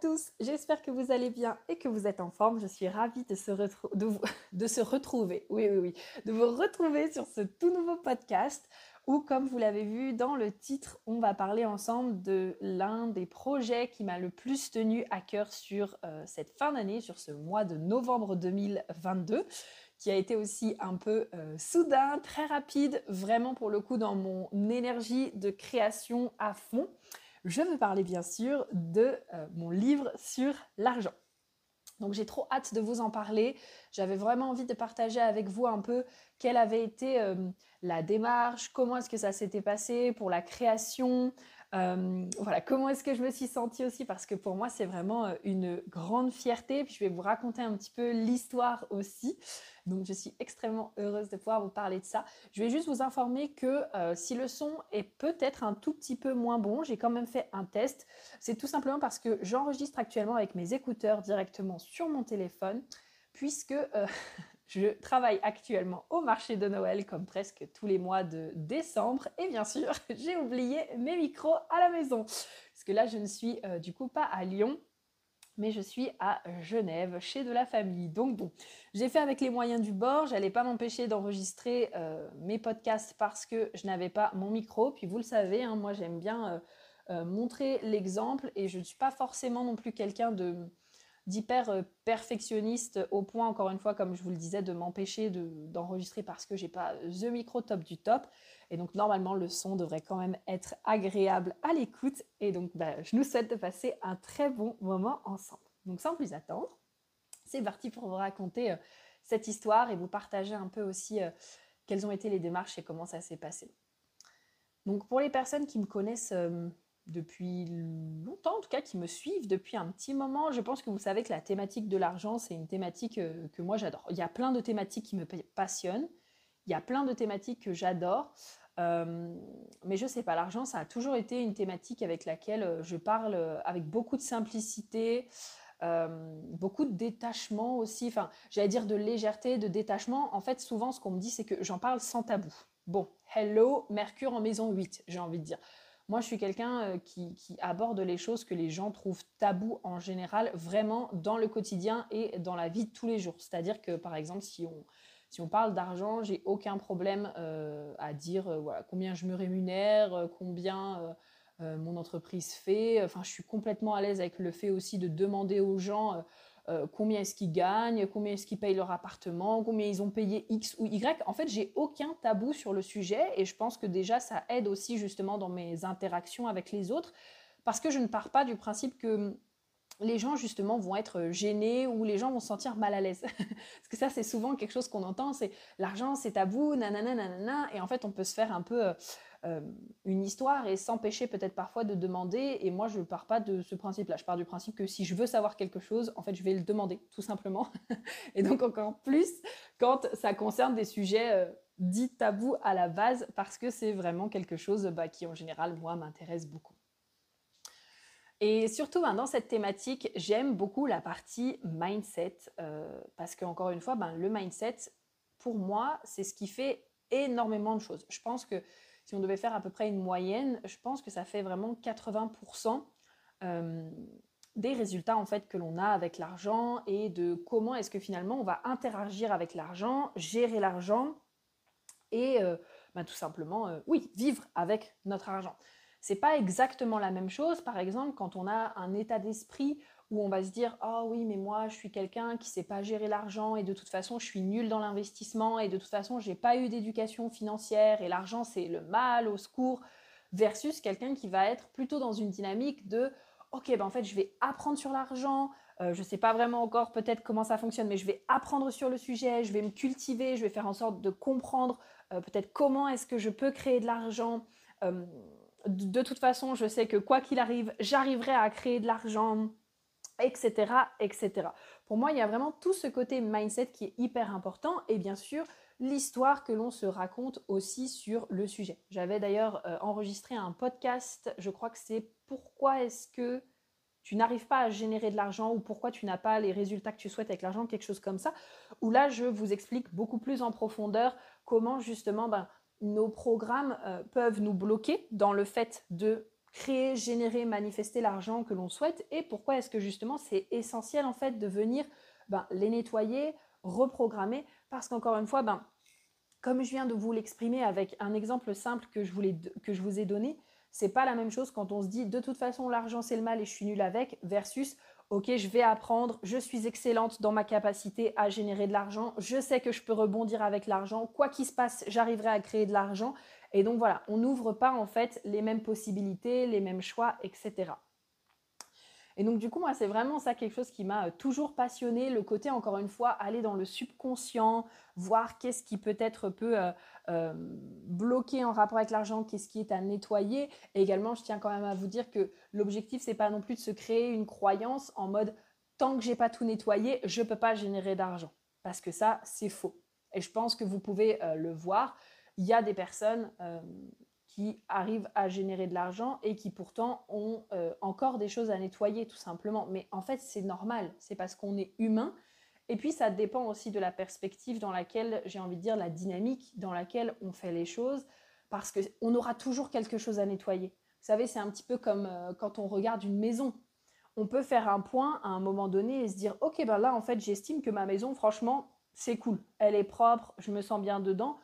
Tous, j'espère que vous allez bien et que vous êtes en forme. Je suis ravie de se, se retrouver, oui oui oui, de vous retrouver sur ce tout nouveau podcast où, comme vous l'avez vu dans le titre, on va parler ensemble de l'un des projets qui m'a le plus tenu à cœur sur euh, cette fin d'année, sur ce mois de novembre 2022 qui a été aussi un peu euh, soudain, très rapide, vraiment pour le coup dans mon énergie de création à fond. Je veux parler bien sûr de euh, mon livre sur l'argent. Donc j'ai trop hâte de vous en parler. J'avais vraiment envie de partager avec vous un peu quelle avait été euh, la démarche, comment est-ce que ça s'était passé pour la création, euh, voilà, comment est-ce que je me suis sentie aussi? Parce que pour moi c'est vraiment euh, une grande fierté. Puis je vais vous raconter un petit peu l'histoire aussi. Donc je suis extrêmement heureuse de pouvoir vous parler de ça. Je vais juste vous informer que si le son est peut-être un tout petit peu moins bon, j'ai quand même fait un test. C'est tout simplement parce que j'enregistre actuellement avec mes écouteurs directement sur mon téléphone puisque Je travaille actuellement au marché de Noël comme presque tous les mois de décembre et bien sûr j'ai oublié mes micros à la maison parce que là je ne suis euh, du coup pas à Lyon mais je suis à Genève chez de la famille. Donc bon, j'ai fait avec les moyens du bord, j'allais pas m'empêcher d'enregistrer euh, mes podcasts parce que je n'avais pas mon micro. Puis vous le savez, hein, moi j'aime bien euh, montrer l'exemple et je ne suis pas forcément non plus quelqu'un de d'hyper euh, perfectionniste au point, encore une fois, comme je vous le disais, de m'empêcher d'enregistrer parce que j'ai pas the micro top du top. Et donc, normalement, le son devrait quand même être agréable à l'écoute. Et donc, bah, je nous souhaite de passer un très bon moment ensemble. Donc, sans plus attendre, c'est parti pour vous raconter euh, cette histoire et vous partager un peu aussi euh, quelles ont été les démarches et comment ça s'est passé. Donc, pour les personnes qui me connaissent depuis longtemps, en tout cas, qui me suivent depuis un petit moment. Je pense que vous savez que la thématique de l'argent, c'est une thématique euh, que moi j'adore. Il y a plein de thématiques qui me passionnent, il y a plein de thématiques que j'adore, euh, mais je sais pas, l'argent, ça a toujours été une thématique avec laquelle euh, je parle avec beaucoup de simplicité. beaucoup de détachement aussi, enfin j'allais dire de légèreté, de détachement. En fait, souvent ce qu'on me dit, c'est que j'en parle sans tabou. Bon, hello, Mercure en maison 8, j'ai envie de dire. Moi, je suis quelqu'un euh, qui, aborde les choses que les gens trouvent tabous en général, vraiment dans le quotidien et dans la vie de tous les jours. C'est-à-dire que, par exemple, si on, si on parle d'argent, j'ai aucun problème euh, à dire euh, voilà, combien je me rémunère, combien mon entreprise fait. Enfin, je suis complètement à l'aise avec le fait aussi de demander aux gens euh, combien est-ce qu'ils gagnent, combien est-ce qu'ils payent leur appartement, combien ils ont payé X ou Y. En fait, j'ai aucun tabou sur le sujet et je pense que déjà ça aide aussi justement dans mes interactions avec les autres parce que je ne pars pas du principe que les gens justement vont être gênés ou les gens vont se sentir mal à l'aise. Parce que ça, c'est souvent quelque chose qu'on entend, c'est l'argent, c'est tabou, nanana, nanana. Et en fait, on peut se faire un peu euh, une histoire et s'empêcher peut-être parfois de demander. Et moi, je ne pars pas de ce principe-là. Je pars du principe que si je veux savoir quelque chose, en fait, je vais le demander, tout simplement. et donc encore plus quand ça concerne des sujets euh, dits tabous à la base, parce que c'est vraiment quelque chose bah, qui, en général, moi, m'intéresse beaucoup. Et surtout, ben, dans cette thématique, j'aime beaucoup la partie mindset, euh, parce qu'encore une fois, ben, le mindset, pour moi, c'est ce qui fait énormément de choses. Je pense que si on devait faire à peu près une moyenne, je pense que ça fait vraiment 80% euh, des résultats en fait que l'on a avec l'argent et de comment est-ce que finalement on va interagir avec l'argent, gérer l'argent et euh, bah, tout simplement, euh, oui, vivre avec notre argent. C'est pas exactement la même chose, par exemple, quand on a un état d'esprit où on va se dire oh oui mais moi je suis quelqu'un qui sait pas gérer l'argent et de toute façon je suis nul dans l'investissement et de toute façon j'ai pas eu d'éducation financière et l'argent c'est le mal au secours versus quelqu'un qui va être plutôt dans une dynamique de ok ben en fait je vais apprendre sur l'argent je ne sais pas vraiment encore peut-être comment ça fonctionne, mais je vais apprendre sur le sujet, je vais me cultiver, je vais faire en sorte de comprendre peut-être comment est-ce que je peux créer de l'argent. de toute façon, je sais que quoi qu'il arrive, j'arriverai à créer de l'argent etc., etc. Pour moi, il y a vraiment tout ce côté mindset qui est hyper important et bien sûr l'histoire que l'on se raconte aussi sur le sujet. J'avais d'ailleurs euh, enregistré un podcast, je crois que c'est pourquoi est-ce que tu n'arrives pas à générer de l'argent ou pourquoi tu n'as pas les résultats que tu souhaites avec l'argent, quelque chose comme ça, où là je vous explique beaucoup plus en profondeur comment justement ben, nos programmes euh, peuvent nous bloquer dans le fait de créer, générer, manifester l'argent que l'on souhaite et pourquoi est-ce que justement c'est essentiel en fait de venir ben, les nettoyer, reprogrammer? Parce qu'encore une fois, ben, comme je viens de vous l'exprimer avec un exemple simple que je, que je vous ai donné, c'est pas la même chose quand on se dit de toute façon l'argent c'est le mal et je suis nul avec versus ok je vais apprendre, je suis excellente dans ma capacité à générer de l'argent, je sais que je peux rebondir avec l'argent, quoi qu'il se passe j'arriverai à créer de l'argent et donc voilà, on n'ouvre pas en fait les mêmes possibilités, les mêmes choix, etc. Et donc du coup, moi, c'est vraiment ça quelque chose qui m'a euh, toujours passionné, le côté, encore une fois, aller dans le subconscient, voir qu'est-ce qui peut-être peut, euh, euh, bloquer en rapport avec l'argent, qu'est-ce qui est à nettoyer. Et également, je tiens quand même à vous dire que l'objectif, c'est pas non plus de se créer une croyance en mode tant que j'ai pas tout nettoyé, je peux pas générer d'argent. Parce que ça, c'est faux. Et je pense que vous pouvez le voir il y a des personnes euh, qui arrivent à générer de l'argent et qui pourtant ont euh, encore des choses à nettoyer tout simplement. Mais en fait, c'est normal, c'est parce qu'on est humain. Et puis, ça dépend aussi de la perspective dans laquelle, j'ai envie de dire, la dynamique dans laquelle on fait les choses, parce qu'on aura toujours quelque chose à nettoyer. Vous savez, c'est un petit peu comme euh, quand on regarde une maison. On peut faire un point à un moment donné et se dire, ok, ben là, en fait, j'estime que ma maison, franchement, c'est cool. Elle est propre, je me sens bien dedans.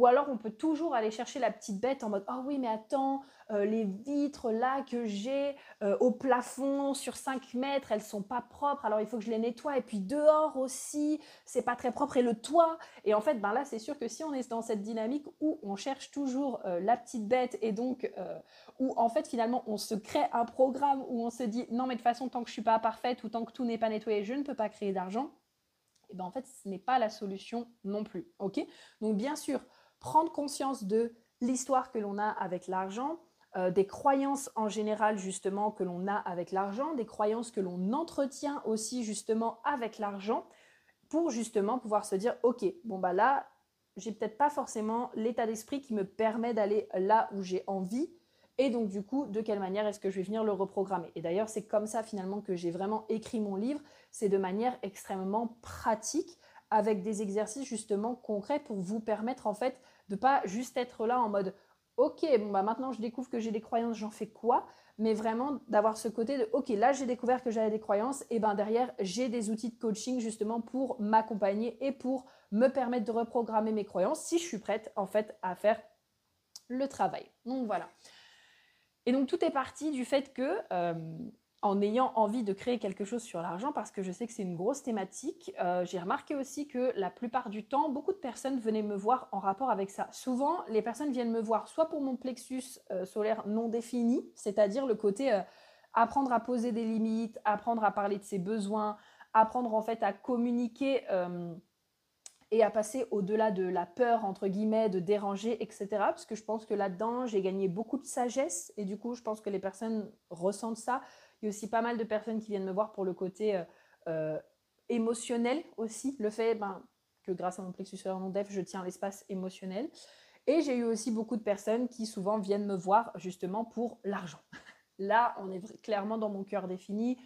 Ou alors on peut toujours aller chercher la petite bête en mode oh oui mais attends euh, les vitres là que j'ai euh, au plafond sur 5 mètres elles sont pas propres alors il faut que je les nettoie. Et puis dehors aussi c'est pas très propre et le toit. Et en fait ben là c'est sûr que si on est dans cette dynamique où on cherche toujours euh, la petite bête et donc où en fait finalement on se crée un programme où on se dit non mais de toute façon tant que je suis pas parfaite ou tant que tout n'est pas nettoyé je ne peux pas créer d'argent et ben en fait ce n'est pas la solution non plus. Ok? Donc bien sûr prendre conscience de l'histoire que l'on a avec l'argent, euh, des croyances en général justement que l'on a avec l'argent, des croyances que l'on entretient aussi justement avec l'argent, pour justement pouvoir se dire, ok, bon bah là, j'ai peut-être pas forcément l'état d'esprit qui me permet d'aller là où j'ai envie, et donc du coup, de quelle manière est-ce que je vais venir le reprogrammer? Et d'ailleurs, c'est comme ça finalement que j'ai vraiment écrit mon livre, c'est de manière extrêmement pratique, avec des exercices justement concrets pour vous permettre en fait de pas juste être là en mode ok bon bah maintenant je découvre que j'ai des croyances j'en fais quoi? Mais vraiment d'avoir ce côté de ok là j'ai découvert que j'avais des croyances et ben derrière j'ai des outils de coaching justement pour m'accompagner et pour me permettre de reprogrammer mes croyances si je suis prête en fait à faire le travail. Donc voilà. Et donc tout est parti du fait que euh, en ayant envie de créer quelque chose sur l'argent parce que je sais que c'est une grosse thématique. Euh, j'ai remarqué aussi que la plupart du temps, beaucoup de personnes venaient me voir en rapport avec ça. Souvent, les personnes viennent me voir soit pour mon plexus euh, solaire non défini, c'est-à-dire le côté euh, apprendre à poser des limites, apprendre à parler de ses besoins, apprendre en fait à communiquer et à passer au-delà de la peur, entre guillemets, de déranger, etc. Parce que je pense que là-dedans, j'ai gagné beaucoup de sagesse et du coup, je pense que les personnes ressentent ça. Il y a aussi pas mal de personnes qui viennent me voir pour le côté euh, euh, émotionnel aussi, le fait ben, que grâce à mon plexus non def, je tiens l'espace émotionnel. Et j'ai eu aussi beaucoup de personnes qui souvent viennent me voir justement pour l'argent. Là, on est clairement dans mon cœur défini,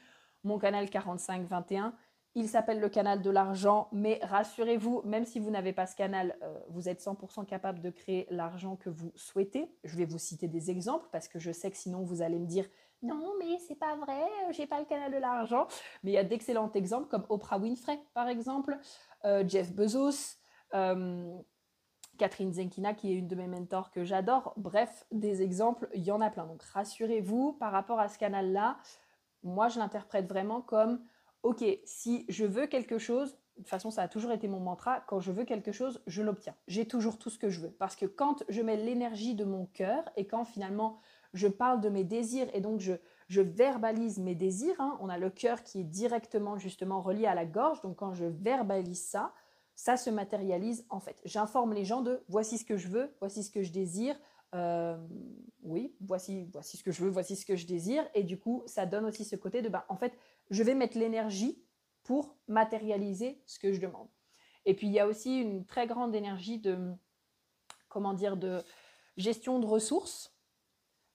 mon canal 4521. Il s'appelle le canal de l'argent, mais rassurez-vous, même si vous n'avez pas ce canal, euh, vous êtes 100% capable de créer l'argent que vous souhaitez. Je vais vous citer des exemples parce que je sais que sinon vous allez me dire non, mais c'est pas vrai, euh, j'ai pas le canal de l'argent. Mais il y a d'excellents exemples comme Oprah Winfrey, par exemple, euh, Jeff Bezos, Catherine Zenkina, qui est une de mes mentors que j'adore. Bref, des exemples, il y en a plein. Donc rassurez-vous, par rapport à ce canal-là, moi je l'interprète vraiment comme, ok, si je veux quelque chose, de toute façon, ça a toujours été mon mantra. Quand je veux quelque chose, je l'obtiens. J'ai toujours tout ce que je veux. Parce que quand je mets l'énergie de mon cœur et quand finalement je parle de mes désirs et donc je, verbalise mes désirs. Hein. On a le cœur qui est directement justement relié à la gorge. Donc quand je verbalise ça, ça se matérialise en fait. J'informe les gens de voici ce que je veux, voici ce que je désire. Euh, oui, voici, voici ce que je veux, voici ce que je désire. Et du coup, ça donne aussi ce côté de, ben, en fait, je vais mettre l'énergie pour matérialiser ce que je demande. Et puis, il y a aussi une très grande énergie de, comment dire, de gestion de ressources,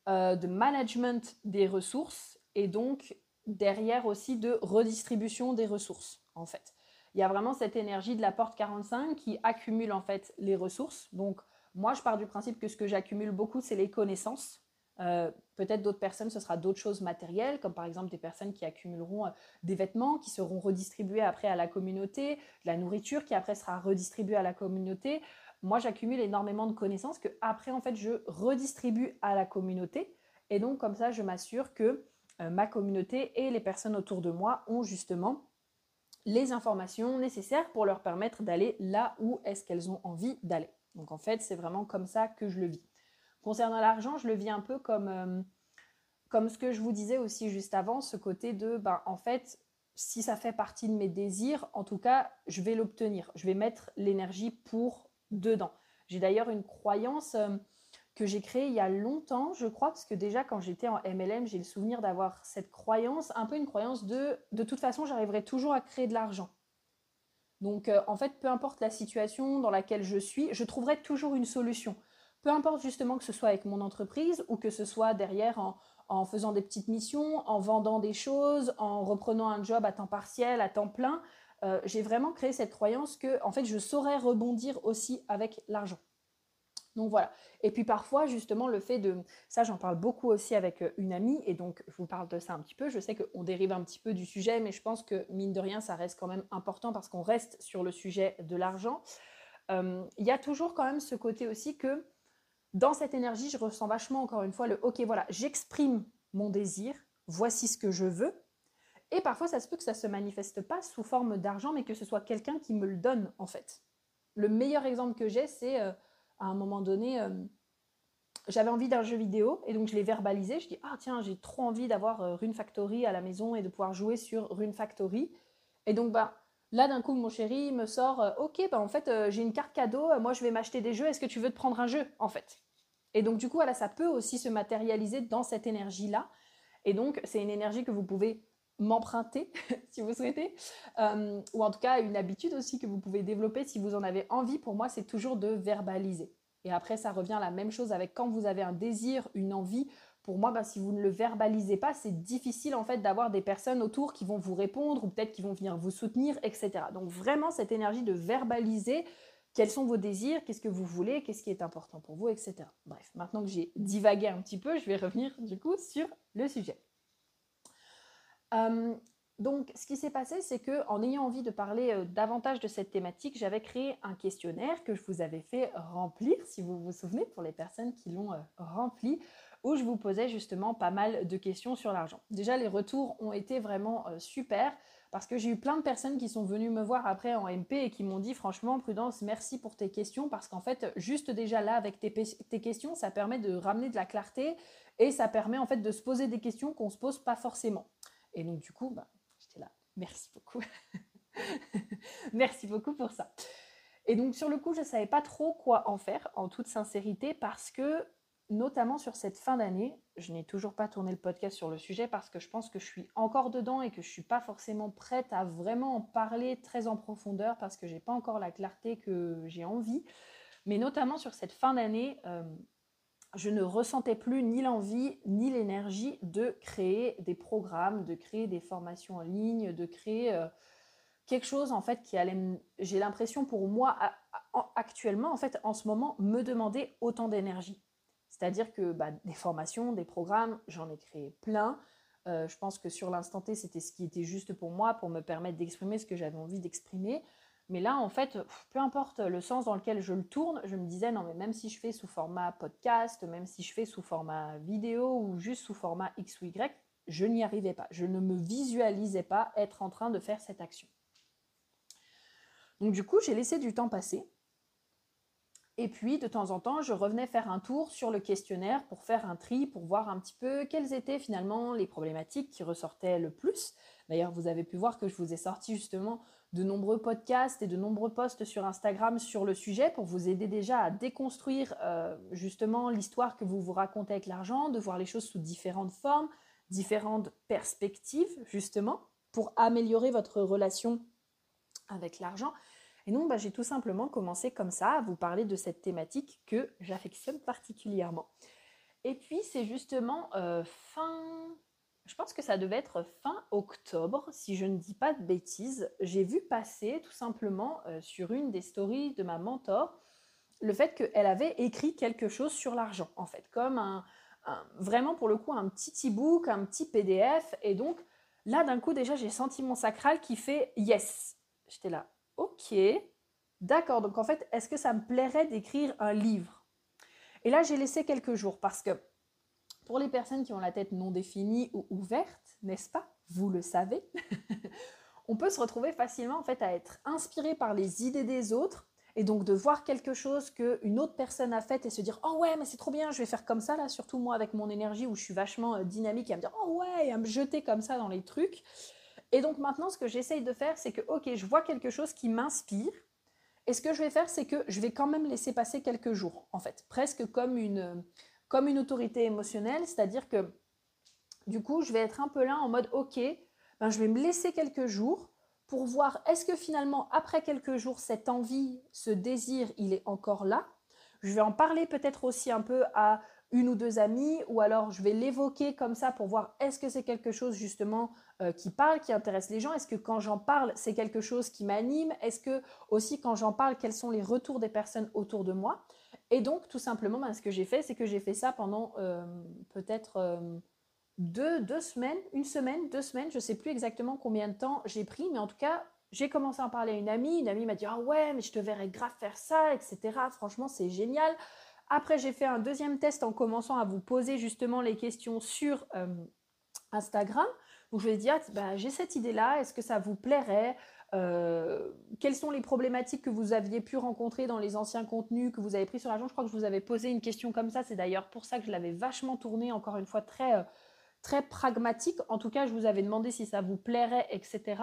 euh, de management des ressources et donc derrière aussi de redistribution des ressources, en fait. Il y a vraiment cette énergie de la porte 45 qui accumule en fait les ressources. Donc, moi, je pars du principe que ce que j'accumule beaucoup, c'est les connaissances. Euh, peut-être d'autres personnes, ce sera d'autres choses matérielles, comme par exemple des personnes qui accumuleront euh, des vêtements qui seront redistribués après à la communauté, de la nourriture qui après sera redistribuée à la communauté. Moi, j'accumule énormément de connaissances que après en fait je redistribue à la communauté. Et donc comme ça, je m'assure que euh, ma communauté et les personnes autour de moi ont justement les informations nécessaires pour leur permettre d'aller là où est-ce qu'elles ont envie d'aller. Donc en fait, c'est vraiment comme ça que je le vis. Concernant l'argent, je le vis un peu comme, euh, comme ce que je vous disais aussi juste avant, ce côté de, ben, en fait, si ça fait partie de mes désirs, en tout cas, je vais l'obtenir. Je vais mettre l'énergie pour dedans. J'ai d'ailleurs une croyance euh, que j'ai créée il y a longtemps, je crois, parce que déjà quand j'étais en MLM, j'ai le souvenir d'avoir cette croyance, un peu une croyance de, de toute façon, j'arriverai toujours à créer de l'argent. Donc, euh, en fait, peu importe la situation dans laquelle je suis, je trouverai toujours une solution. Peu importe justement que ce soit avec mon entreprise ou que ce soit derrière en, faisant des petites missions, en vendant des choses, en reprenant un job à temps partiel, à temps plein, euh, j'ai vraiment créé cette croyance que, en fait, je saurais rebondir aussi avec l'argent. Donc voilà. Et puis parfois, justement, le fait de... Ça, j'en parle beaucoup aussi avec euh, une amie, et donc je vous parle de ça un petit peu. Je sais qu'on dérive un petit peu du sujet, mais je pense que, mine de rien, ça reste quand même important parce qu'on reste sur le sujet de l'argent. Euh, il y a toujours quand même ce côté aussi que, dans cette énergie, je ressens vachement, encore une fois, le OK, voilà, j'exprime mon désir, voici ce que je veux. Et parfois, ça se peut que ça ne se manifeste pas sous forme d'argent, mais que ce soit quelqu'un qui me le donne, en fait. Le meilleur exemple que j'ai, c'est... Euh, à un moment donné, euh, j'avais envie d'un jeu vidéo et donc je l'ai verbalisé. Je dis ah tiens j'ai trop envie d'avoir euh, Rune Factory à la maison et de pouvoir jouer sur Rune Factory. Et donc bah là d'un coup mon chéri me sort euh, ok bah en fait j'ai une carte cadeau. Moi je vais m'acheter des jeux. Est-ce que tu veux te prendre un jeu en fait? Et donc du coup voilà ça peut aussi se matérialiser dans cette énergie là. Et donc c'est une énergie que vous pouvez m'emprunter si vous souhaitez, euh, ou en tout cas une habitude aussi que vous pouvez développer si vous en avez envie. Pour moi, c'est toujours de verbaliser. Et après, ça revient la même chose avec quand vous avez un désir, une envie. Pour moi, bah, si vous ne le verbalisez pas, c'est difficile en fait d'avoir des personnes autour qui vont vous répondre ou peut-être qui vont venir vous soutenir, etc. Donc vraiment cette énergie de verbaliser quels sont vos désirs, qu'est-ce que vous voulez, qu'est-ce qui est important pour vous, etc. Bref, maintenant que j'ai divagué un petit peu, je vais revenir du coup sur le sujet. Donc, ce qui s'est passé, c'est que en ayant envie de parler davantage de cette thématique, j'avais créé un questionnaire que je vous avais fait remplir, si vous vous souvenez, pour les personnes qui l'ont rempli, où je vous posais justement pas mal de questions sur l'argent. Déjà, les retours ont été vraiment super parce que j'ai eu plein de personnes qui sont venues me voir après en MP et qui m'ont dit franchement, Prudence, merci pour tes questions parce qu'en fait, juste déjà là, avec tes, tes questions, ça permet de ramener de la clarté et ça permet en fait de se poser des questions qu'on ne se pose pas forcément. Et donc, du coup, bah, j'étais là. Merci beaucoup. Merci beaucoup pour ça. Et donc, sur le coup, je ne savais pas trop quoi en faire, en toute sincérité, parce que, notamment sur cette fin d'année, je n'ai toujours pas tourné le podcast sur le sujet parce que je pense que je suis encore dedans et que je ne suis pas forcément prête à vraiment en parler très en profondeur parce que je n'ai pas encore la clarté que j'ai envie. Mais notamment sur cette fin d'année, euh, je ne ressentais plus ni l'envie ni l'énergie de créer des programmes, de créer des formations en ligne, de créer euh, quelque chose en fait qui allait, j'ai l'impression pour moi actuellement en fait en ce moment me demander autant d'énergie. C'est-à-dire que bah, des formations, des programmes, j'en ai créé plein. Euh, je pense que sur l'instant T, c'était ce qui était juste pour moi, pour me permettre d'exprimer ce que j'avais envie d'exprimer. Mais là, en fait, peu importe le sens dans lequel je le tourne, je me disais, non, mais même si je fais sous format podcast, même si je fais sous format vidéo ou juste sous format X ou Y, je n'y arrivais pas. Je ne me visualisais pas être en train de faire cette action. Donc du coup, j'ai laissé du temps passer. Et puis, de temps en temps, je revenais faire un tour sur le questionnaire pour faire un tri, pour voir un petit peu quelles étaient finalement les problématiques qui ressortaient le plus. D'ailleurs, vous avez pu voir que je vous ai sorti justement de nombreux podcasts et de nombreux posts sur Instagram sur le sujet pour vous aider déjà à déconstruire euh, justement l'histoire que vous vous racontez avec l'argent, de voir les choses sous différentes formes, différentes perspectives justement pour améliorer votre relation avec l'argent. Et donc, bah, j'ai tout simplement commencé comme ça à vous parler de cette thématique que j'affectionne particulièrement. Et puis, c'est justement euh, fin, je pense que ça devait être fin octobre, si je ne dis pas de bêtises, j'ai vu passer tout simplement euh, sur une des stories de ma mentor le fait qu'elle avait écrit quelque chose sur l'argent, en fait, comme un, vraiment pour le coup un petit e-book, un petit PDF. Et donc, là, d'un coup, déjà, j'ai senti mon sacral qui fait yes. J'étais là, Ok, d'accord. Donc en fait, est-ce que ça me plairait d'écrire un livre? Et là, j'ai laissé quelques jours parce que pour les personnes qui ont la tête non définie ou ouverte, n'est-ce pas? Vous le savez. on peut se retrouver facilement en fait à être inspiré par les idées des autres et donc de voir quelque chose qu'une autre personne a fait et se dire oh ouais mais c'est trop bien je vais faire comme ça là surtout moi avec mon énergie où je suis vachement euh, dynamique et à me dire oh ouais et à me jeter comme ça dans les trucs et donc maintenant, ce que j'essaye de faire, c'est que, ok, je vois quelque chose qui m'inspire. Et ce que je vais faire, c'est que je vais quand même laisser passer quelques jours, en fait, presque comme une, comme une autorité émotionnelle, c'est-à-dire que du coup, je vais être un peu là en mode, ok, ben, je vais me laisser quelques jours pour voir est-ce que finalement, après quelques jours, cette envie, ce désir, il est encore là. Je vais en parler peut-être aussi un peu à une ou deux amies, ou alors je vais l'évoquer comme ça pour voir est-ce que c'est quelque chose justement euh, qui parle, qui intéresse les gens. Est-ce que quand j'en parle, c'est quelque chose qui m'anime? Est-ce que aussi quand j'en parle, quels sont les retours des personnes autour de moi? Et donc tout simplement, ben, ce que j'ai fait, c'est que j'ai fait ça pendant euh, peut-être euh, deux, deux semaines, une semaine, deux semaines, je ne sais plus exactement combien de temps j'ai pris, mais en tout cas, j'ai commencé à en parler à une amie. Une amie m'a dit Ah ouais, mais je te verrais grave faire ça, etc. Franchement, c'est génial. Après, j'ai fait un deuxième test en commençant à vous poser justement les questions sur Instagram. Donc je vais dire, bah, j'ai cette idée-là, est-ce que ça vous plairait? Euh, Quelles sont les problématiques que vous aviez pu rencontrer dans les anciens contenus que vous avez pris sur l'agent? Je crois que je vous avais posé une question comme ça, c'est d'ailleurs pour ça que je l'avais vachement tourné, encore une fois, très, euh, très pragmatique. En tout cas, je vous avais demandé si ça vous plairait, etc.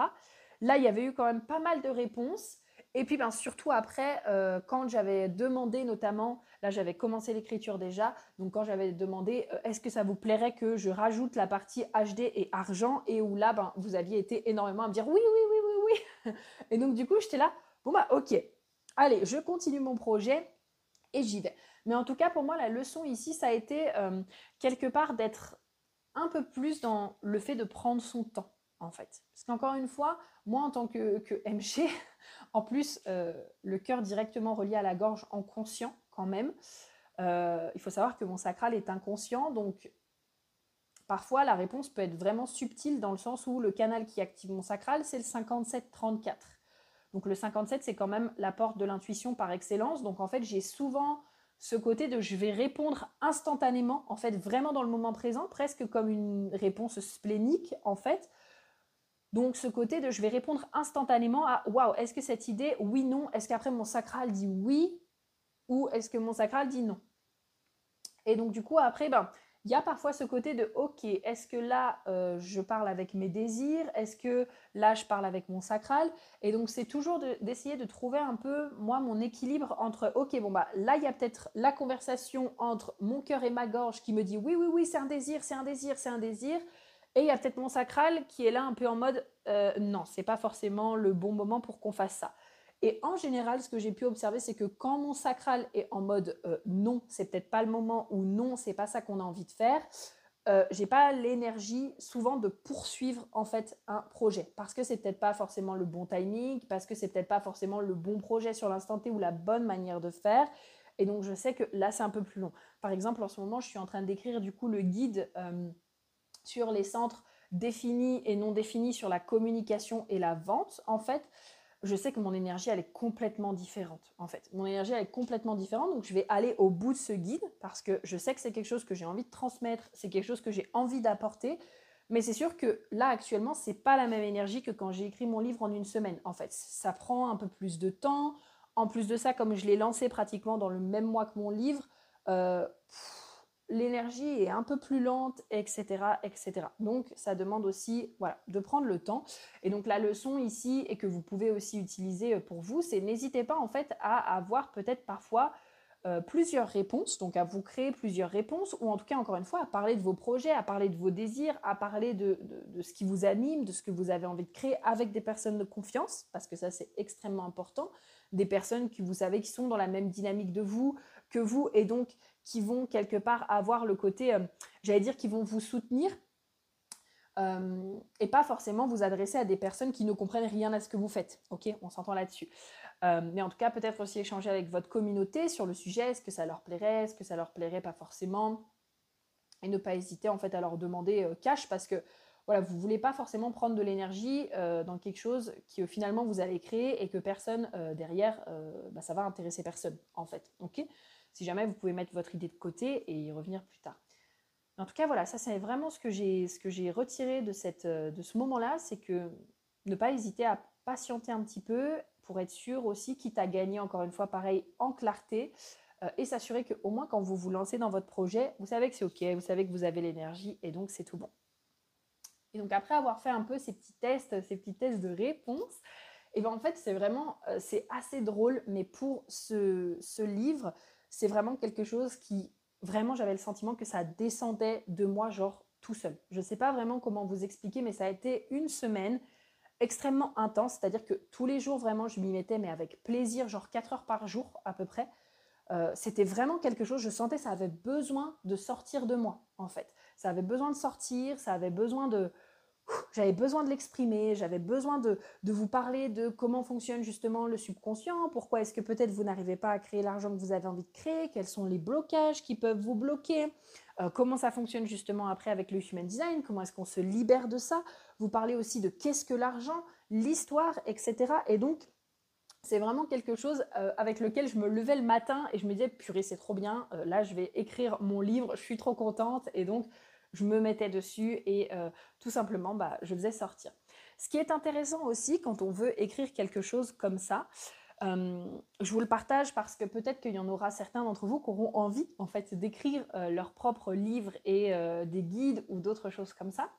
Là, il y avait eu quand même pas mal de réponses. Et puis ben, surtout après, euh, quand j'avais demandé notamment, là j'avais commencé l'écriture déjà, donc quand j'avais demandé est-ce que ça vous plairait que je rajoute la partie HD et argent, et où là ben, vous aviez été énormément à me dire oui, oui, oui, Et donc du coup j'étais là, bon bah ok, allez, je continue mon projet et j'y vais. Mais en tout cas pour moi la leçon ici ça a été euh, quelque part d'être un peu plus dans le fait de prendre son temps en fait. Parce qu'encore une fois, moi en tant que, que MG, en plus, euh, le cœur directement relié à la gorge en conscient quand même. Euh, il faut savoir que mon sacral est inconscient, donc parfois la réponse peut être vraiment subtile dans le sens où le canal qui active mon sacral, c'est le 57-34. Donc le 57, c'est quand même la porte de l'intuition par excellence. Donc en fait, j'ai souvent ce côté de je vais répondre instantanément, en fait, vraiment dans le moment présent, presque comme une réponse splénique, en fait. Donc ce côté de je vais répondre instantanément à waouh, est-ce que cette idée, oui, non, est-ce qu'après mon sacral dit oui ou est-ce que mon sacral dit non? Et donc du coup après, ben, il y a parfois ce côté de ok, est-ce que là euh, je parle avec mes désirs? Est-ce que là je parle avec mon sacral? Et donc c'est toujours d'essayer de, trouver un peu moi mon équilibre entre ok bon bah là il y a peut-être la conversation entre mon cœur et ma gorge qui me dit oui oui oui c'est un désir, c'est un désir, c'est un désir. Et il y a peut-être mon sacral qui est là un peu en mode euh, non, c'est pas forcément le bon moment pour qu'on fasse ça. Et en général, ce que j'ai pu observer, c'est que quand mon sacral est en mode euh, non, c'est peut-être pas le moment ou non, c'est pas ça qu'on a envie de faire, euh, j'ai pas l'énergie souvent de poursuivre en fait un projet parce que c'est peut-être pas forcément le bon timing, parce que c'est peut-être pas forcément le bon projet sur l'instant T ou la bonne manière de faire. Et donc je sais que là c'est un peu plus long. Par exemple, en ce moment, je suis en train d'écrire du coup le guide sur les centres définis et non définis sur la communication et la vente, en fait, je sais que mon énergie, elle est complètement différente. En fait, mon énergie, elle est complètement différente. Donc, je vais aller au bout de ce guide parce que je sais que c'est quelque chose que j'ai envie de transmettre, c'est quelque chose que j'ai envie d'apporter. Mais c'est sûr que là, actuellement, c'est pas la même énergie que quand j'ai écrit mon livre en une semaine. En fait, ça prend un peu plus de temps. En plus de ça, comme je l'ai lancé pratiquement dans le même mois que mon livre, euh, l'énergie est un peu plus lente, etc., etc. Donc, ça demande aussi, voilà, de prendre le temps. Et donc, la leçon ici, et que vous pouvez aussi utiliser pour vous, c'est n'hésitez pas en fait à avoir peut-être parfois euh, plusieurs réponses, donc à vous créer plusieurs réponses, ou en tout cas, encore une fois, à parler de vos projets, à parler de vos désirs, à parler de, ce qui vous anime, de ce que vous avez envie de créer avec des personnes de confiance, parce que ça, c'est extrêmement important, des personnes qui vous savez qui sont dans la même dynamique de vous, que vous, et donc qui vont quelque part avoir le côté, euh, j'allais dire, qui vont vous soutenir, euh, et pas forcément vous adresser à des personnes qui ne comprennent rien à ce que vous faites. Ok, on s'entend là-dessus. Euh, mais en tout cas, peut-être aussi échanger avec votre communauté sur le sujet, est-ce que ça leur plairait, est-ce que ça leur plairait pas forcément, et ne pas hésiter en fait à leur demander cash parce que voilà, vous voulez pas forcément prendre de l'énergie dans quelque chose qui finalement vous allez créer et que personne derrière, bah, ça va intéresser personne en fait. Si jamais vous pouvez mettre votre idée de côté et y revenir plus tard. En tout cas, voilà, ça c'est vraiment ce que j'ai ce que j'ai retiré de cette de ce moment-là, c'est que ne pas hésiter à patienter un petit peu pour être sûr aussi, quitte à gagner encore une fois pareil en clarté euh, et s'assurer qu'au moins quand vous vous lancez dans votre projet, vous savez que c'est ok, vous savez que vous avez l'énergie et donc c'est tout bon. Et donc après avoir fait un peu ces petits tests, ces petits tests de réponse, et bien en fait c'est vraiment, euh, c'est assez drôle, mais pour ce, ce livre, c'est vraiment quelque chose qui, vraiment j'avais le sentiment que ça descendait de moi genre tout seul. Je ne sais pas vraiment comment vous expliquer, mais ça a été une semaine extrêmement intense, c'est-à-dire que tous les jours, vraiment, je m'y mettais, mais avec plaisir, genre 4 heures par jour à peu près. Euh, c'était vraiment quelque chose, je sentais ça avait besoin de sortir de moi, en fait. Ça avait besoin de sortir, ça avait besoin de... J'avais besoin de l'exprimer, j'avais besoin de, vous parler de comment fonctionne justement le subconscient, pourquoi est-ce que peut-être vous n'arrivez pas à créer l'argent que vous avez envie de créer, quels sont les blocages qui peuvent vous bloquer, euh, comment ça fonctionne justement après avec le human design, comment est-ce qu'on se libère de ça. Vous parlez aussi de qu'est-ce que l'argent, l'histoire, etc. Et donc, c'est vraiment quelque chose euh, avec lequel je me levais le matin et je me disais, purée, c'est trop bien, euh, là, je vais écrire mon livre, je suis trop contente. Et donc, je me mettais dessus et tout simplement, bah, je faisais sortir. Ce qui est intéressant aussi quand on veut écrire quelque chose comme ça, euh, je vous le partage parce que peut-être qu'il y en aura certains d'entre vous qui auront envie en fait d'écrire euh, leur propre livre et euh, des guides ou d'autres choses comme ça.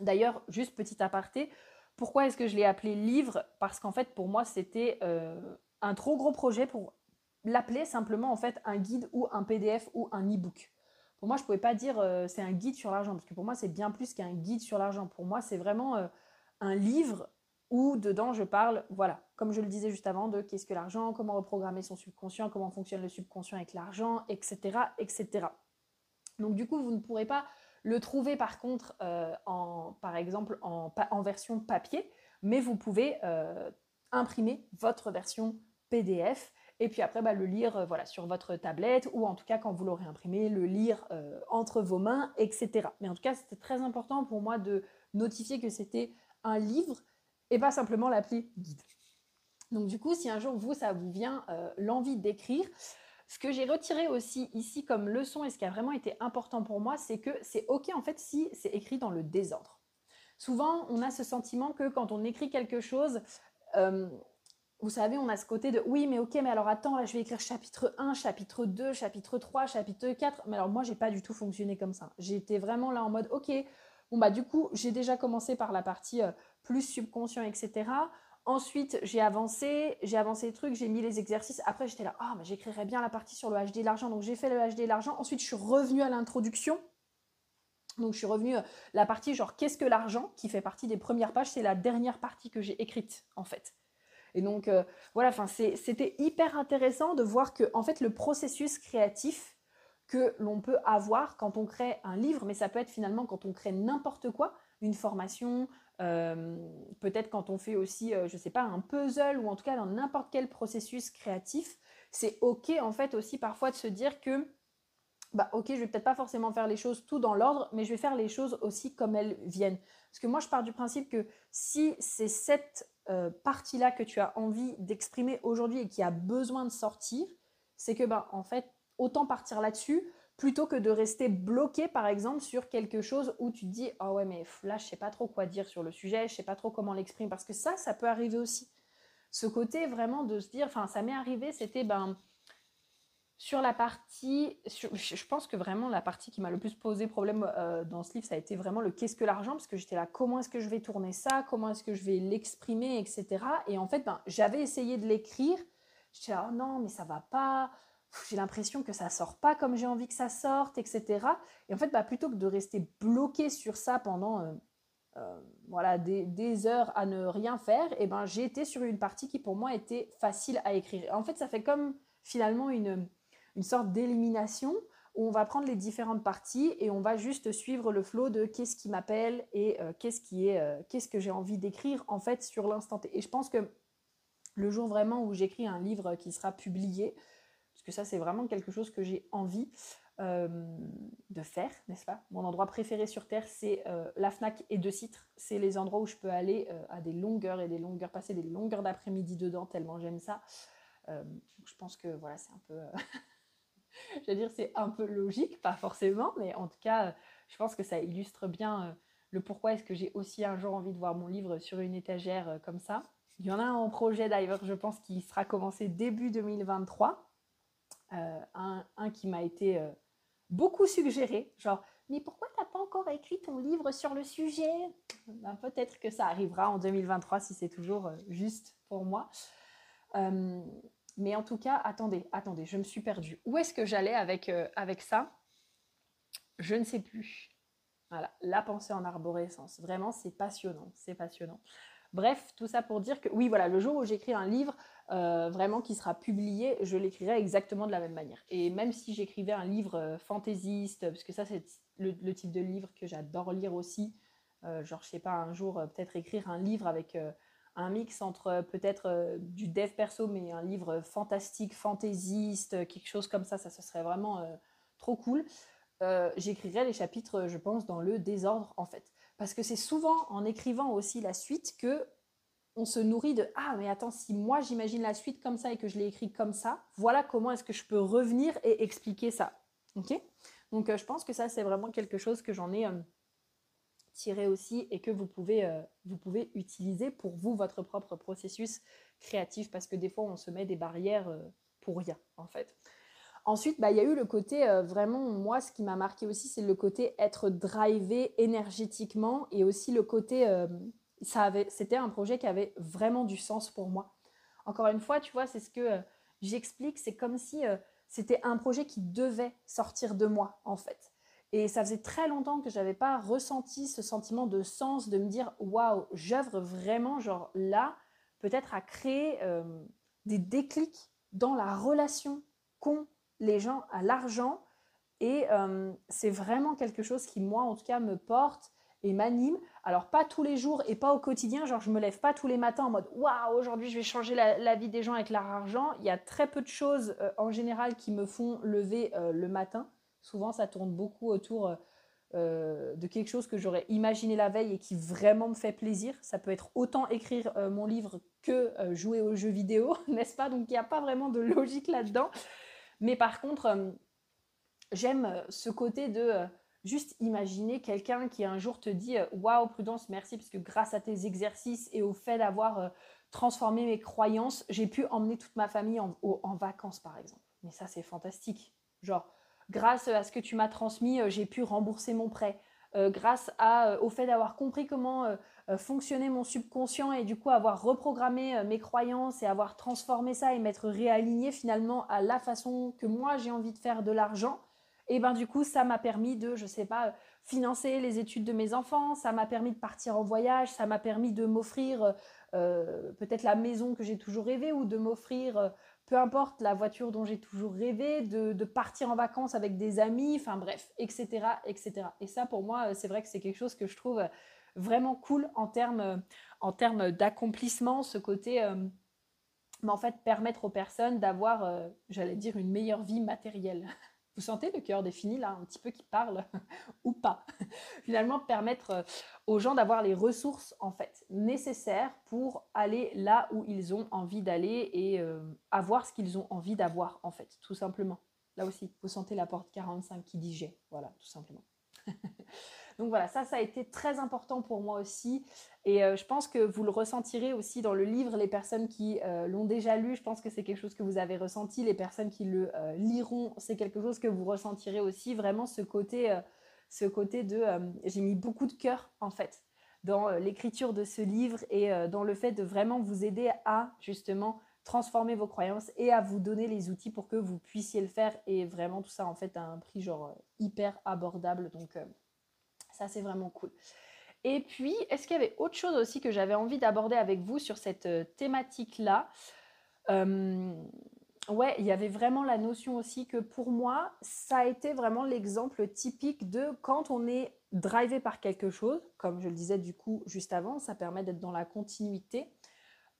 D'ailleurs, juste petit aparté, pourquoi est-ce que je l'ai appelé livre? Parce qu'en fait, pour moi, c'était un trop gros projet pour l'appeler simplement en fait un guide ou un PDF ou un e-book. Moi, je ne pouvais pas dire c'est un guide sur l'argent parce que pour moi, c'est bien plus qu'un guide sur l'argent. Pour moi, c'est vraiment un livre où dedans je parle, voilà, comme je le disais juste avant, de qu'est-ce que l'argent, comment reprogrammer son subconscient, comment fonctionne le subconscient avec l'argent, etc., etc. Donc du coup, vous ne pourrez pas le trouver par contre, euh, en, par exemple, en, version papier, mais vous pouvez euh, imprimer votre version PDF et puis après bah, le lire euh, voilà, sur votre tablette ou en tout cas quand vous l'aurez imprimé, le lire entre vos mains, etc. Mais en tout cas, c'était très important pour moi de notifier que c'était un livre et pas simplement l'appli guide. Donc du coup, si un jour vous, ça vous vient euh, l'envie d'écrire, ce que j'ai retiré aussi ici comme leçon et ce qui a vraiment été important pour moi, c'est que c'est ok en fait si c'est écrit dans le désordre. Souvent, on a ce sentiment que quand on écrit quelque chose, euh, vous savez, on a ce côté de oui, mais ok, mais alors attends, là je vais écrire chapitre 1, chapitre 2, chapitre 3, chapitre 4. Mais alors moi, j'ai pas du tout fonctionné comme ça. J'étais vraiment là en mode ok, bon bah du coup, j'ai déjà commencé par la partie euh, plus subconscient, etc. Ensuite, j'ai avancé, j'ai avancé les trucs, j'ai mis les exercices. Après, j'étais là, ah, mais j'écrirais bien la partie sur le HD l'argent. Donc, j'ai fait le HD l'argent. Ensuite, je suis revenue à l'introduction. Donc, je suis revenue à euh, la partie genre, qu'est-ce que l'argent qui fait partie des premières pages? C'est la dernière partie que j'ai écrite, en fait. Et donc, euh, voilà, c'était hyper intéressant de voir que, en fait, le processus créatif que l'on peut avoir quand on crée un livre, mais ça peut être finalement quand on crée n'importe quoi, une formation, euh, peut-être quand on fait aussi, euh, je ne sais pas, un puzzle ou en tout cas dans n'importe quel processus créatif, c'est ok en fait aussi parfois de se dire que bah ok, je vais peut-être pas forcément faire les choses tout dans l'ordre, mais je vais faire les choses aussi comme elles viennent. Parce que moi, je pars du principe que si c'est cette euh, partie-là que tu as envie d'exprimer aujourd'hui et qui a besoin de sortir, c'est que bah en fait, autant partir là-dessus plutôt que de rester bloqué par exemple sur quelque chose où tu te dis ah ouais mais là je sais pas trop quoi dire sur le sujet, je sais pas trop comment l'exprimer parce que ça ça peut arriver aussi. ce côté vraiment de se dire, enfin, ça m'est arrivé, c'était ben sur la partie, je pense que vraiment la partie qui m'a le plus posé problème euh, dans ce livre, ça a été vraiment le qu'est-ce que l'argent, parce que j'étais là, comment est-ce que je vais tourner ça, comment est-ce que je vais l'exprimer, etc. Et en fait, ben, j'avais essayé de l'écrire, j'étais là, oh non, mais ça va pas, j'ai l'impression que ça sort pas comme j'ai envie que ça sorte, etc. Et en fait, bah, plutôt que de rester bloqué sur ça pendant euh, euh, voilà, des, heures à ne rien faire, et ben, j'ai été sur une partie qui pour moi était facile à écrire. En fait, ça fait comme finalement une, une sorte d'élimination où on va prendre les différentes parties et on va juste suivre le flot de qu'est-ce qui m'appelle et euh, qu'est-ce qui est qu'est-ce que j'ai envie d'écrire en fait sur l'instant T. Et je pense que le jour vraiment où j'écris un livre qui sera publié, que ça c'est vraiment quelque chose que j'ai envie euh, de faire, n'est-ce pas? Mon endroit préféré sur Terre, c'est euh, la FNAC et deux citres. C'est les endroits où je peux aller euh, à des longueurs et des longueurs, passer des longueurs d'après-midi dedans, tellement j'aime ça. je pense que voilà, c'est un peu... je veux dire, c'est un peu logique, pas forcément, mais en tout cas, je pense que ça illustre bien le pourquoi est-ce que j'ai aussi un jour envie de voir mon livre sur une étagère comme ça. Il y en a un projet d'ailleurs, je pense, qui sera commencé début 2023. Euh, un, qui m'a été euh, beaucoup suggéré, genre mais pourquoi t'as pas encore écrit ton livre sur le sujet? Ben, Peut-être que ça arrivera en 2023 si c'est toujours euh, juste pour moi. Mais en tout cas, attendez, attendez, je me suis perdue. Où est-ce que j'allais avec, avec ça? Je ne sais plus. Voilà, la pensée en arborescence. Vraiment, c'est passionnant, c'est passionnant. Bref, tout ça pour dire que oui, voilà, le jour où j'écris un livre, euh, vraiment qui sera publié, je l'écrirai exactement de la même manière. Et même si j'écrivais un livre euh, fantaisiste, parce que ça c'est le, type de livre que j'adore lire aussi, euh, genre je sais pas, un jour peut-être écrire un livre avec un mix entre peut-être du dev perso, mais un livre fantastique, fantaisiste, quelque chose comme ça, ça ce serait vraiment trop cool. j'écrirais les chapitres, je pense, dans le désordre en fait. Parce que c'est souvent en écrivant aussi la suite que on se nourrit de ah mais attends si moi j'imagine la suite comme ça et que je l'ai écrit comme ça voilà comment est-ce que je peux revenir et expliquer ça ok? Donc euh, je pense que ça c'est vraiment quelque chose que j'en ai euh, tiré aussi et que vous pouvez euh, vous pouvez utiliser pour vous votre propre processus créatif parce que des fois on se met des barrières pour rien en fait ensuite bah, il y a eu le côté vraiment moi ce qui m'a marqué aussi c'est le côté être drivé énergétiquement et aussi le côté c'était un projet qui avait vraiment du sens pour moi. Encore une fois, tu vois, c'est ce que euh, j'explique, c'est comme si euh, c'était un projet qui devait sortir de moi, en fait. Et ça faisait très longtemps que je n'avais pas ressenti ce sentiment de sens, de me dire waouh, j'œuvre vraiment, genre là, peut-être à créer euh, des déclics dans la relation qu'ont les gens à l'argent. Et c'est vraiment quelque chose qui, moi, en tout cas, me porte et m'anime. Alors pas tous les jours et pas au quotidien, genre je me lève pas tous les matins en mode waouh aujourd'hui je vais changer la, vie des gens avec leur argent. Il y a très peu de choses euh, en général qui me font lever euh, le matin. Souvent ça tourne beaucoup autour euh, de quelque chose que j'aurais imaginé la veille et qui vraiment me fait plaisir. Ça peut être autant écrire mon livre que jouer aux jeux vidéo, n'est-ce pas? Donc il n'y a pas vraiment de logique là-dedans. Mais par contre, j'aime ce côté de Juste imaginer quelqu'un qui un jour te dit euh, Waouh, Prudence, merci, parce que grâce à tes exercices et au fait d'avoir euh, transformé mes croyances, j'ai pu emmener toute ma famille en, vacances, par exemple. Mais ça, c'est fantastique. Genre, grâce à ce que tu m'as transmis, euh, j'ai pu rembourser mon prêt. grâce à, au fait d'avoir compris comment fonctionnait mon subconscient et du coup avoir reprogrammé mes croyances et avoir transformé ça et m'être réaligné finalement à la façon que moi j'ai envie de faire de l'argent, et ben du coup, ça m'a permis de, je sais pas, financer les études de mes enfants, ça m'a permis de partir en voyage, ça m'a permis de m'offrir euh, peut-être la maison que j'ai toujours rêvé ou de m'offrir, euh, peu importe, la voiture dont j'ai toujours rêvé, de, partir en vacances avec des amis, enfin bref, etc., etc. Et ça, pour moi, c'est vrai que c'est quelque chose que je trouve vraiment cool en termes en termes d'accomplissement, ce côté, mais en fait, permettre aux personnes d'avoir, j'allais dire, une meilleure vie matérielle. Vous sentez le cœur défini là, un petit peu qui parle ou pas? Finalement, permettre euh, aux gens d'avoir les ressources en fait nécessaires pour aller là où ils ont envie d'aller et euh, avoir ce qu'ils ont envie d'avoir en fait, tout simplement. Là aussi, vous sentez la porte 45 qui dit j'ai, voilà, tout simplement. Donc voilà, ça, ça a été très important pour moi aussi. Et euh, je pense que vous le ressentirez aussi dans le livre, les personnes qui euh, l'ont déjà lu, je pense que c'est quelque chose que vous avez ressenti. Les personnes qui le euh, liront, c'est quelque chose que vous ressentirez aussi. Vraiment ce côté, ce côté de... J'ai mis beaucoup de cœur en fait dans l'écriture de ce livre et dans le fait de vraiment vous aider à justement transformer vos croyances et à vous donner les outils pour que vous puissiez le faire. Et vraiment tout ça en fait à un prix genre hyper abordable. Donc ça c'est vraiment cool. Et puis, est-ce qu'il y avait autre chose aussi que j'avais envie d'aborder avec vous sur cette euh, thématique-là? Ouais, il y avait vraiment la notion aussi que pour moi, ça a été vraiment l'exemple typique de quand on est drivé par quelque chose, comme je le disais du coup juste avant, ça permet d'être dans la continuité.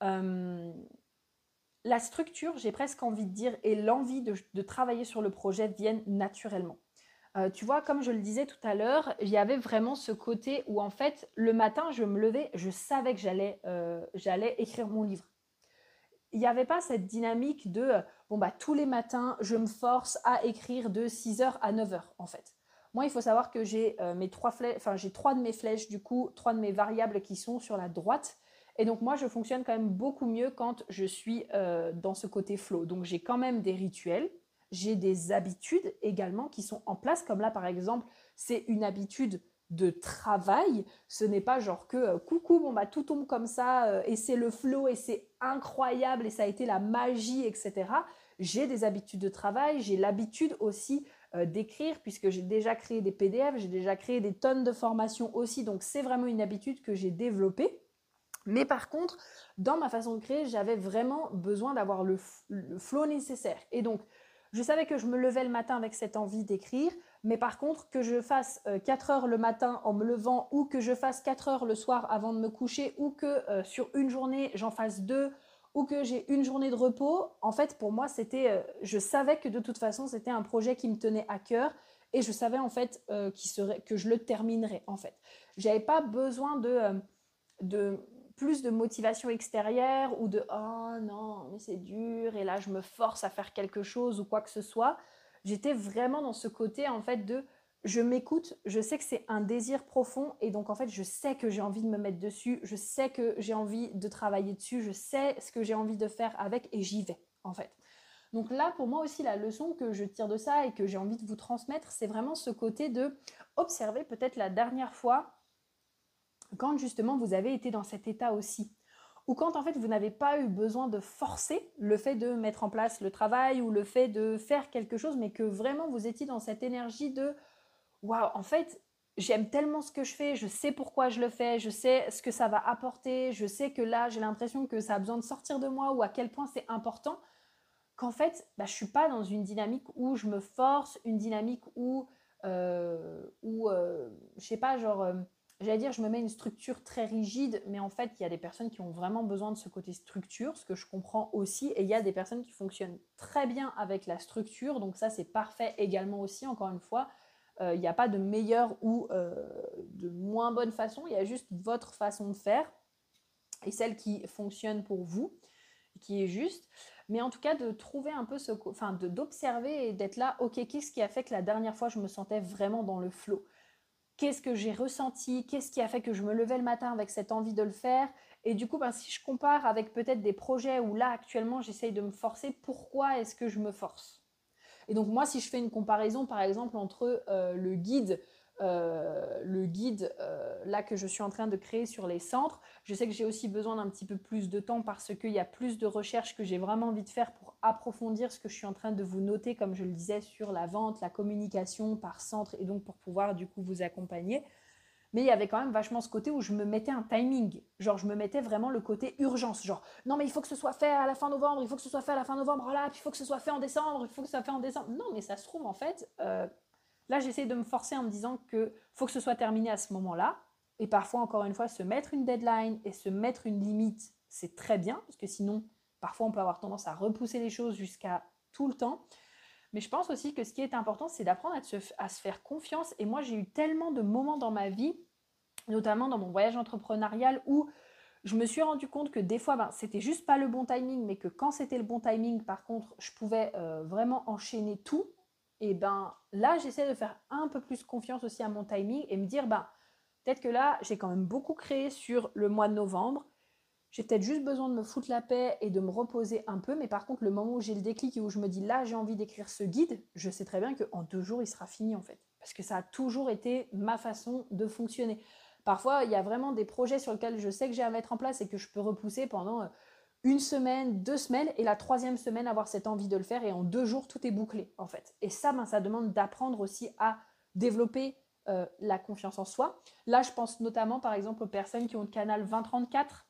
La structure, j'ai presque envie de dire, et l'envie de travailler sur le projet viennent naturellement. Euh, tu vois, comme je le disais tout à l'heure, il y avait vraiment ce côté où en fait, le matin, je me levais, je savais que j'allais euh, écrire mon livre. Il n'y avait pas cette dynamique de, euh, bon, bah, tous les matins, je me force à écrire de 6h à 9h, en fait. Moi, il faut savoir que j'ai mes trois enfin, j'ai trois de mes flèches, du coup, trois de mes variables qui sont sur la droite. Et donc, moi, je fonctionne quand même beaucoup mieux quand je suis dans ce côté flow. Donc, j'ai quand même des rituels, j'ai des habitudes également qui sont en place, comme là par exemple, c'est une habitude de travail. Ce n'est pas genre que euh, coucou, bon bah tout tombe comme ça euh, et c'est le flow et c'est incroyable et ça a été la magie, etc. J'ai des habitudes de travail, j'ai l'habitude aussi euh, d'écrire puisque j'ai déjà créé des PDF, j'ai déjà créé des tonnes de formations aussi, donc c'est vraiment une habitude que j'ai développée. Mais par contre, dans ma façon de créer, j'avais vraiment besoin d'avoir le, le flow nécessaire. Et donc, je savais que je me levais le matin avec cette envie d'écrire, mais par contre, que je fasse 4 euh, heures le matin en me levant ou que je fasse 4 heures le soir avant de me coucher ou que euh, sur une journée, j'en fasse deux ou que j'ai une journée de repos, en fait, pour moi, c'était, euh, je savais que de toute façon, c'était un projet qui me tenait à cœur et je savais en fait que je le terminerais en fait. J'avais pas besoin de, de plus de motivation extérieure ou de oh non, mais c'est dur et là je me force à faire quelque chose ou quoi que ce soit. J'étais vraiment dans ce côté en fait de je m'écoute, je sais que c'est un désir profond et donc en fait je sais que j'ai envie de me mettre dessus, je sais que j'ai envie de travailler dessus, je sais ce que j'ai envie de faire avec et j'y vais en fait. Donc là pour moi aussi la leçon que je tire de ça et que j'ai envie de vous transmettre, c'est vraiment ce côté de observer peut-être la dernière fois quand justement vous avez été dans cet état aussi. Ou quand en fait vous n'avez pas eu besoin de forcer le fait de mettre en place le travail ou le fait de faire quelque chose, mais que vraiment vous étiez dans cette énergie de waouh, en fait, j'aime tellement ce que je fais, je sais pourquoi je le fais, je sais ce que ça va apporter, je sais que là j'ai l'impression que ça a besoin de sortir de moi ou à quel point c'est important, qu'en fait bah, je suis pas dans une dynamique où je me force, une dynamique où, euh, où euh, je sais pas, genre. Euh, j'allais dire, je me mets une structure très rigide, mais en fait, il y a des personnes qui ont vraiment besoin de ce côté structure, ce que je comprends aussi, et il y a des personnes qui fonctionnent très bien avec la structure, donc ça, c'est parfait également aussi, encore une fois. Euh, il n'y a pas de meilleure ou euh, de moins bonne façon, il y a juste votre façon de faire et celle qui fonctionne pour vous, qui est juste. Mais en tout cas, de trouver un peu ce. Enfin, d'observer et d'être là, ok, qu'est-ce qui a fait que la dernière fois je me sentais vraiment dans le flot qu'est-ce que j'ai ressenti, qu'est-ce qui a fait que je me levais le matin avec cette envie de le faire. Et du coup, ben, si je compare avec peut-être des projets où là, actuellement, j'essaye de me forcer, pourquoi est-ce que je me force? Et donc, moi, si je fais une comparaison, par exemple, entre euh, le guide euh, le guide euh, là que je suis en train de créer sur les centres. Je sais que j'ai aussi besoin d'un petit peu plus de temps parce qu'il y a plus de recherches que j'ai vraiment envie de faire pour approfondir ce que je suis en train de vous noter, comme je le disais, sur la vente, la communication par centre et donc pour pouvoir du coup vous accompagner. Mais il y avait quand même vachement ce côté où je me mettais un timing. Genre, je me mettais vraiment le côté urgence. Genre, non, mais il faut que ce soit fait à la fin novembre, il faut que ce soit fait à la fin novembre, voilà, puis il faut que ce soit fait en décembre, il faut que ce soit fait en décembre. Non, mais ça se trouve, en fait, euh, Là, j'essaie de me forcer en me disant que faut que ce soit terminé à ce moment-là. Et parfois, encore une fois, se mettre une deadline et se mettre une limite, c'est très bien, parce que sinon, parfois, on peut avoir tendance à repousser les choses jusqu'à tout le temps. Mais je pense aussi que ce qui est important, c'est d'apprendre à se, faire confiance. Et moi, j'ai eu tellement de moments dans ma vie, notamment dans mon voyage entrepreneurial, où je me suis rendu compte que des fois, ben, c'était juste pas le bon timing, mais que quand c'était le bon timing, par contre, je pouvais euh, vraiment enchaîner tout et ben là, j'essaie de faire un peu plus confiance aussi à mon timing et me dire, ben peut-être que là, j'ai quand même beaucoup créé sur le mois de novembre. J'ai peut-être juste besoin de me foutre la paix et de me reposer un peu. Mais par contre, le moment où j'ai le déclic et où je me dis là, j'ai envie d'écrire ce guide, je sais très bien qu'en deux jours, il sera fini en fait. Parce que ça a toujours été ma façon de fonctionner. Parfois, il y a vraiment des projets sur lesquels je sais que j'ai à mettre en place et que je peux repousser pendant euh, une semaine, deux semaines, et la troisième semaine avoir cette envie de le faire. Et en deux jours, tout est bouclé en fait. Et ça, ben, ça demande d'apprendre aussi à développer euh, la confiance en soi. Là, je pense notamment par exemple aux personnes qui ont le canal 2034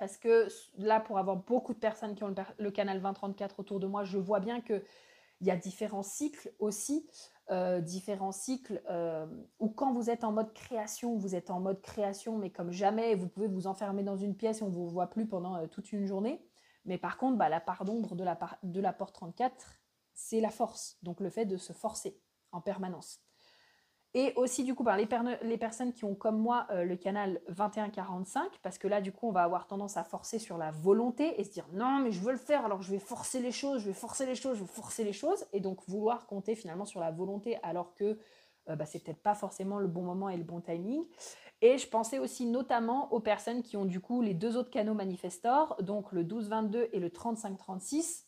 parce que là, pour avoir beaucoup de personnes qui ont le, canal 2034 autour de moi, je vois bien qu'il y a différents cycles aussi, euh, différents cycles euh, où quand vous êtes en mode création, vous êtes en mode création, mais comme jamais, vous pouvez vous enfermer dans une pièce et on ne vous voit plus pendant euh, toute une journée. Mais par contre, bah, la part d'ombre de la, de la porte 34, c'est la force. Donc le fait de se forcer en permanence. Et aussi, du coup, par les, personnes qui ont comme moi euh, le canal 2145, parce que là, du coup, on va avoir tendance à forcer sur la volonté et se dire non, mais je veux le faire, alors je vais forcer les choses, je vais forcer les choses, je vais forcer les choses, et donc vouloir compter finalement sur la volonté alors que euh, bah, c'est peut-être pas forcément le bon moment et le bon timing. Et je pensais aussi notamment aux personnes qui ont du coup les deux autres canaux manifestors, donc le 1222 et le 3536,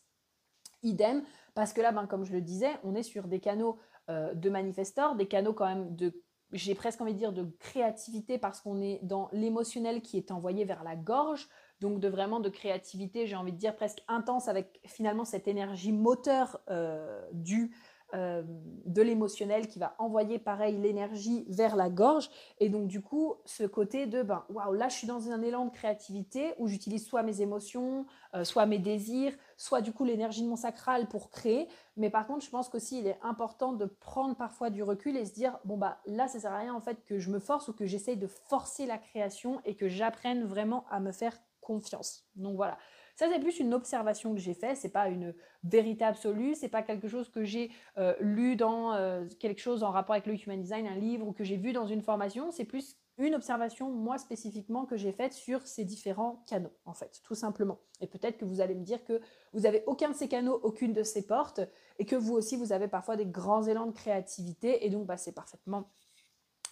idem, parce que là, ben, comme je le disais, on est sur des canaux euh, de manifestors, des canaux quand même de, j'ai presque envie de dire, de créativité parce qu'on est dans l'émotionnel qui est envoyé vers la gorge, donc de vraiment de créativité, j'ai envie de dire presque intense avec finalement cette énergie moteur euh, du euh, de l'émotionnel qui va envoyer pareil l'énergie vers la gorge. Et donc du coup ce côté de ben waouh là je suis dans un élan de créativité où j'utilise soit mes émotions euh, soit mes désirs soit du coup l'énergie de mon sacral pour créer. Mais par contre je pense qu'aussi il est important de prendre parfois du recul et se dire bon bah là ça sert à rien en fait que je me force ou que j'essaye de forcer la création et que j'apprenne vraiment à me faire confiance. Donc voilà ça, c'est plus une observation que j'ai faite, c'est pas une vérité absolue, c'est pas quelque chose que j'ai euh, lu dans euh, quelque chose en rapport avec le human design, un livre ou que j'ai vu dans une formation, c'est plus une observation, moi spécifiquement, que j'ai faite sur ces différents canaux, en fait, tout simplement. Et peut-être que vous allez me dire que vous n'avez aucun de ces canaux, aucune de ces portes, et que vous aussi, vous avez parfois des grands élans de créativité, et donc bah, c'est parfaitement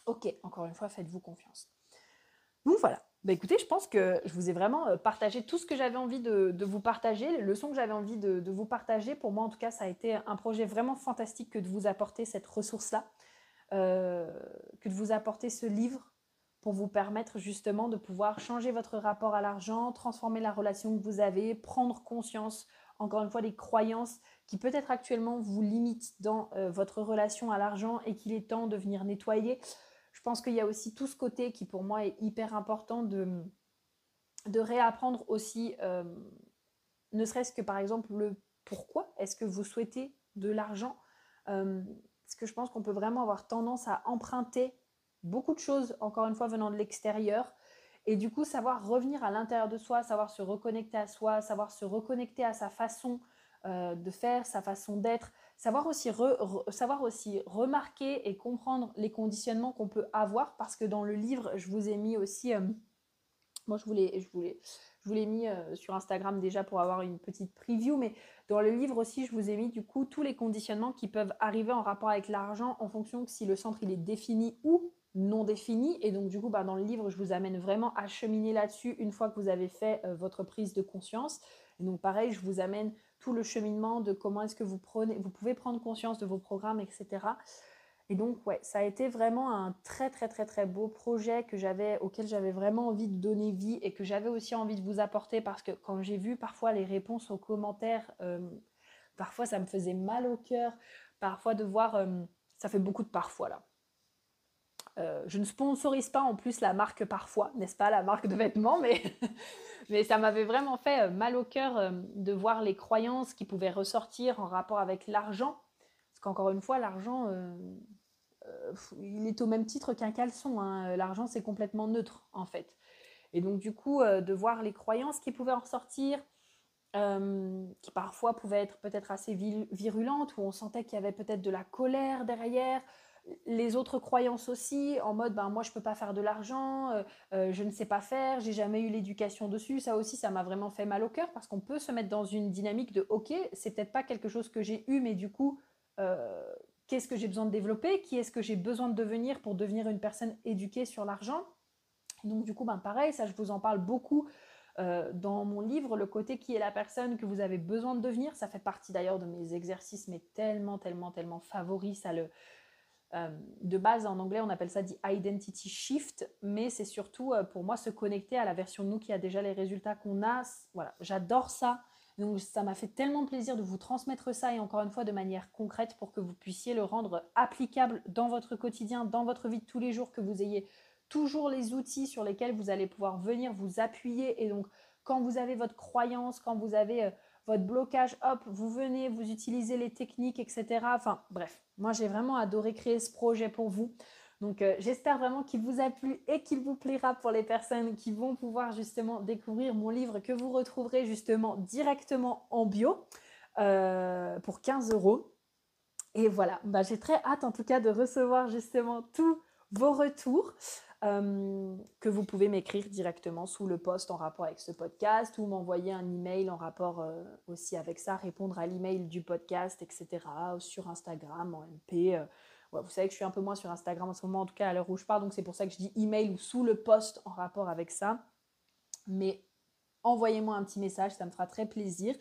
OK. Encore une fois, faites-vous confiance. Donc voilà, bah écoutez, je pense que je vous ai vraiment euh, partagé tout ce que j'avais envie de, vous partager, les leçons que j'avais envie de, vous partager. Pour moi, en tout cas, ça a été un projet vraiment fantastique que de vous apporter cette ressource-là, euh, que de vous apporter ce livre pour vous permettre justement de pouvoir changer votre rapport à l'argent, transformer la relation que vous avez, prendre conscience, encore une fois, des croyances qui peut-être actuellement vous limitent dans euh, votre relation à l'argent et qu'il est temps de venir nettoyer. Je pense qu'il y a aussi tout ce côté qui pour moi est hyper important de, réapprendre aussi, euh, ne serait-ce que par exemple le pourquoi est-ce que vous souhaitez de l'argent. Euh, parce que je pense qu'on peut vraiment avoir tendance à emprunter beaucoup de choses, encore une fois, venant de l'extérieur. Et du coup, savoir revenir à l'intérieur de soi, savoir se reconnecter à soi, savoir se reconnecter à sa façon euh, de faire, sa façon d'être, savoir aussi, savoir aussi remarquer et comprendre les conditionnements qu'on peut avoir, parce que dans le livre, je vous ai mis aussi, euh, moi je voulais, je voulais, je vous l'ai mis euh, sur Instagram déjà pour avoir une petite preview, mais dans le livre aussi, je vous ai mis du coup tous les conditionnements qui peuvent arriver en rapport avec l'argent en fonction de si le centre il est défini ou non défini. Et donc du coup, bah, dans le livre, je vous amène vraiment à cheminer là-dessus une fois que vous avez fait votre prise de conscience. Et donc pareil, je vous amène tout le cheminement de comment est-ce que vous prenez, vous pouvez prendre conscience de vos programmes, etc. Et donc, ouais, ça a été vraiment un très, très, très, très beau projet que j'avais, auquel j'avais vraiment envie de donner vie et que j'avais aussi envie de vous apporter parce que quand j'ai vu parfois les réponses aux commentaires, euh, parfois ça me faisait mal au cœur, parfois de voir, euh, ça fait beaucoup de parfois là. Euh, je ne sponsorise pas en plus la marque parfois, n'est-ce pas, la marque de vêtements, mais ça m'avait vraiment fait euh, mal au cœur euh, de voir les croyances qui pouvaient ressortir en rapport avec l'argent. Parce qu'encore une fois, l'argent, il est au même titre qu'un caleçon. Hein. L'argent, c'est complètement neutre, en fait. Et donc, du coup, de voir les croyances qui pouvaient en ressortir, qui parfois pouvaient être peut-être assez virulentes, où on sentait qu'il y avait peut-être de la colère derrière, les autres croyances aussi, en mode ben moi je peux pas faire de l'argent, euh, euh, je ne sais pas faire, j'ai jamais eu l'éducation dessus. Ça aussi, ça m'a vraiment fait mal au cœur parce qu'on peut se mettre dans une dynamique de ok, c'est peut-être pas quelque chose que j'ai eu, mais du coup euh, qu'est-ce que j'ai besoin de développer, qui est-ce que j'ai besoin de devenir pour devenir une personne éduquée sur l'argent? Donc du coup, ben, pareil, ça je vous en parle beaucoup dans mon livre, le côté qui est la personne que vous avez besoin de devenir. Ça fait partie d'ailleurs de mes exercices, mais tellement, tellement, tellement favoris. Ça le, euh, de base, en anglais, on appelle ça dit identity shift, mais c'est surtout pour moi se connecter à la version de nous qui a déjà les résultats qu'on a. Voilà, j'adore ça. Donc ça m'a fait tellement plaisir de vous transmettre ça et encore une fois de manière concrète pour que vous puissiez le rendre applicable dans votre quotidien, dans votre vie de tous les jours, que vous ayez toujours les outils sur lesquels vous allez pouvoir venir vous appuyer. Et donc quand vous avez votre croyance, quand vous avez euh, votre blocage, hop, vous venez, vous utilisez les techniques, etc. Enfin bref, moi j'ai vraiment adoré créer ce projet pour vous. Donc euh, j'espère vraiment qu'il vous a plu et qu'il vous plaira pour les personnes qui vont pouvoir justement découvrir mon livre que vous retrouverez justement directement en bio euh, pour 15 euros. Et voilà, bah, j'ai très hâte en tout cas de recevoir justement tous vos retours. Euh, que vous pouvez m'écrire directement sous le post en rapport avec ce podcast ou m'envoyer un email en rapport aussi avec ça, répondre à l'email du podcast, etc. sur Instagram, en MP vous savez que je suis un peu moins sur Instagram en ce moment, en tout cas à l'heure où je parle, donc c'est pour ça que je dis email ou sous le post en rapport avec ça. Mais envoyez-moi un petit message, ça me fera très plaisir.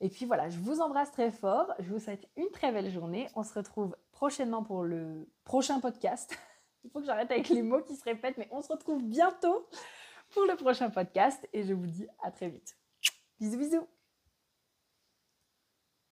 Et puis voilà, je vous embrasse très fort, je vous souhaite une très belle journée. On se retrouve prochainement pour le prochain podcast. Il faut que j'arrête avec les mots qui se répètent, mais on se retrouve bientôt pour le prochain podcast et je vous dis à très vite. Bisous bisous